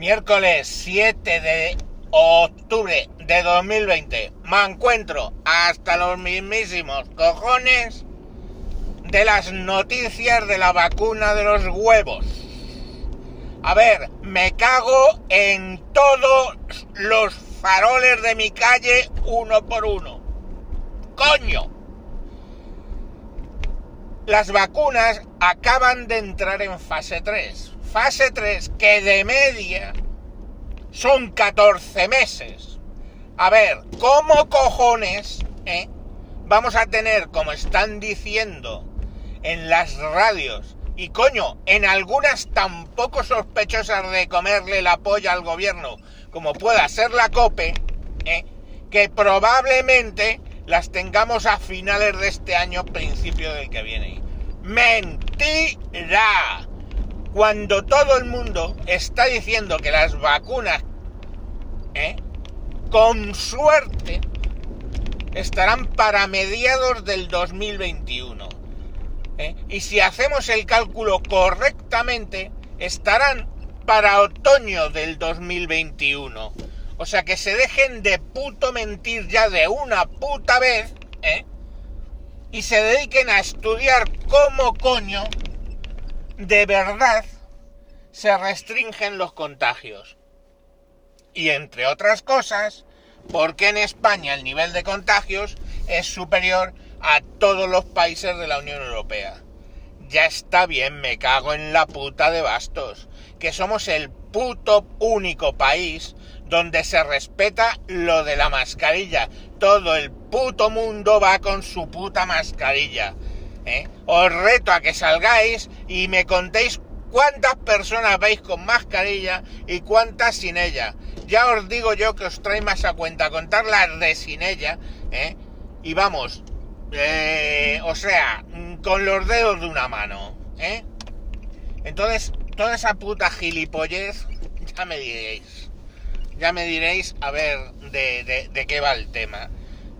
miércoles 7 de octubre de 2020, me encuentro hasta los mismísimos cojones de las noticias de la vacuna de los huevos. A ver, me cago en todos los faroles de mi calle uno por uno. Coño. Las vacunas acaban de entrar en fase 3. Fase 3 que de media son 14 meses. A ver, ¿cómo cojones eh, vamos a tener, como están diciendo en las radios, y coño, en algunas tan poco sospechosas de comerle la polla al gobierno como pueda ser la COPE, eh, que probablemente las tengamos a finales de este año, principio del que viene. Mentira. Cuando todo el mundo está diciendo que las vacunas, ¿eh? con suerte, estarán para mediados del 2021. ¿eh? Y si hacemos el cálculo correctamente, estarán para otoño del 2021. O sea que se dejen de puto mentir ya de una puta vez, ¿eh? Y se dediquen a estudiar cómo coño de verdad se restringen los contagios. Y entre otras cosas, porque en España el nivel de contagios es superior a todos los países de la Unión Europea. Ya está bien, me cago en la puta de bastos, que somos el puto único país donde se respeta lo de la mascarilla. Todo el puto mundo va con su puta mascarilla. ¿Eh? Os reto a que salgáis y me contéis cuántas personas veis con mascarilla y cuántas sin ella. Ya os digo yo que os trae más a cuenta contar las de sin ella, ¿eh? Y vamos, eh, o sea, con los dedos de una mano, ¿eh? Entonces, toda esa puta gilipollez, ya me diréis ya me diréis a ver de, qué va el tema.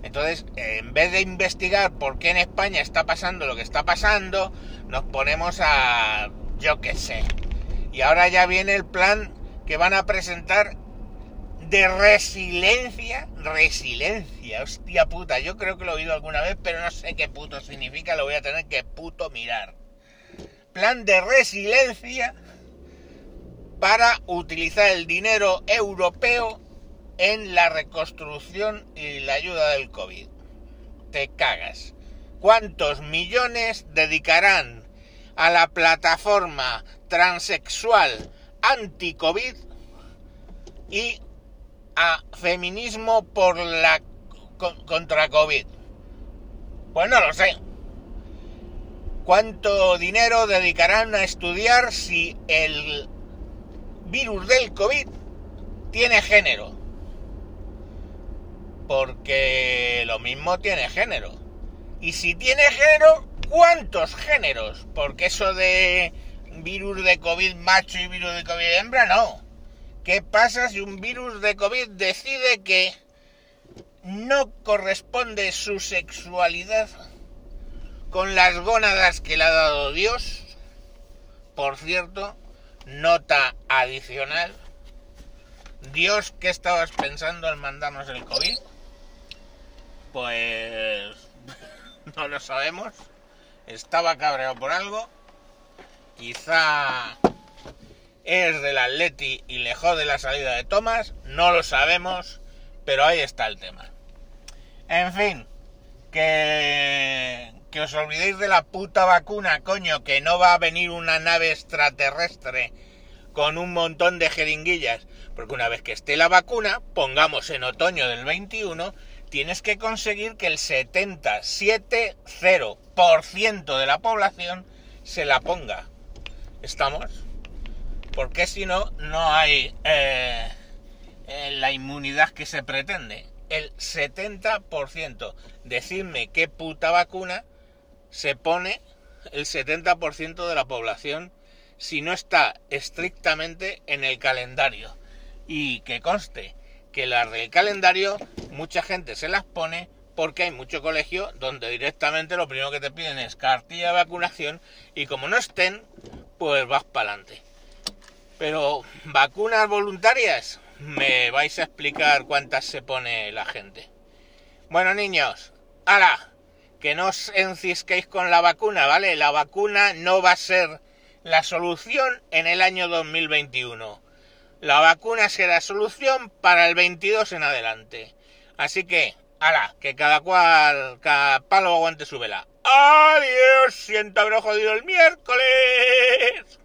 Entonces, en vez de investigar por qué en España está pasando lo que está pasando, nos ponemos a, yo qué sé. Y ahora ya viene el plan que van a presentar de resiliencia, resiliencia, hostia puta, yo creo que lo he oído alguna vez, pero no sé qué puto significa, lo voy a tener que puto mirar. Plan de resiliencia para utilizar el dinero europeo en la reconstrucción y la ayuda del COVID. Te cagas. ¿Cuántos millones dedicarán a la plataforma transexual anti-COVID y a feminismo por la contra COVID? Pues no lo sé. ¿Cuánto dinero dedicarán a estudiar si el virus del COVID tiene género. Porque lo mismo tiene género. Y si tiene género, ¿cuántos géneros? Porque eso de virus de COVID macho y virus de COVID hembra, no. ¿Qué pasa si un virus de COVID decide que no corresponde su sexualidad con las gónadas que le ha dado Dios? Por cierto, Nota adicional. Dios, ¿qué estabas pensando al mandarnos el COVID? Pues no lo sabemos. Estaba cabreado por algo. Quizá es del Atleti y le de la salida de Thomas. No lo sabemos. Pero ahí está el tema. En fin, que, que os olvidéis de la puta vacuna, coño, que no va a venir una nave extraterrestre con un montón de jeringuillas, porque una vez que esté la vacuna, pongamos en otoño del 21, tienes que conseguir que el 77,0% de la población se la ponga. ¿Estamos? Porque si no, no hay eh, eh, la inmunidad que se pretende. El 70%. Decidme qué puta vacuna se pone el 70% de la población si no está estrictamente en el calendario. Y que conste que las del calendario mucha gente se las pone porque hay mucho colegio donde directamente lo primero que te piden es cartilla de vacunación y como no estén, pues vas para adelante. Pero vacunas voluntarias, me vais a explicar cuántas se pone la gente. Bueno, niños, ¡hala! Que no os encisquéis con la vacuna, ¿vale? La vacuna no va a ser la solución en el año 2021. La vacuna será solución para el 22 en adelante. Así que, ¡hala! Que cada cual, cada palo aguante su vela. ¡Adiós! Siento haber jodido el miércoles.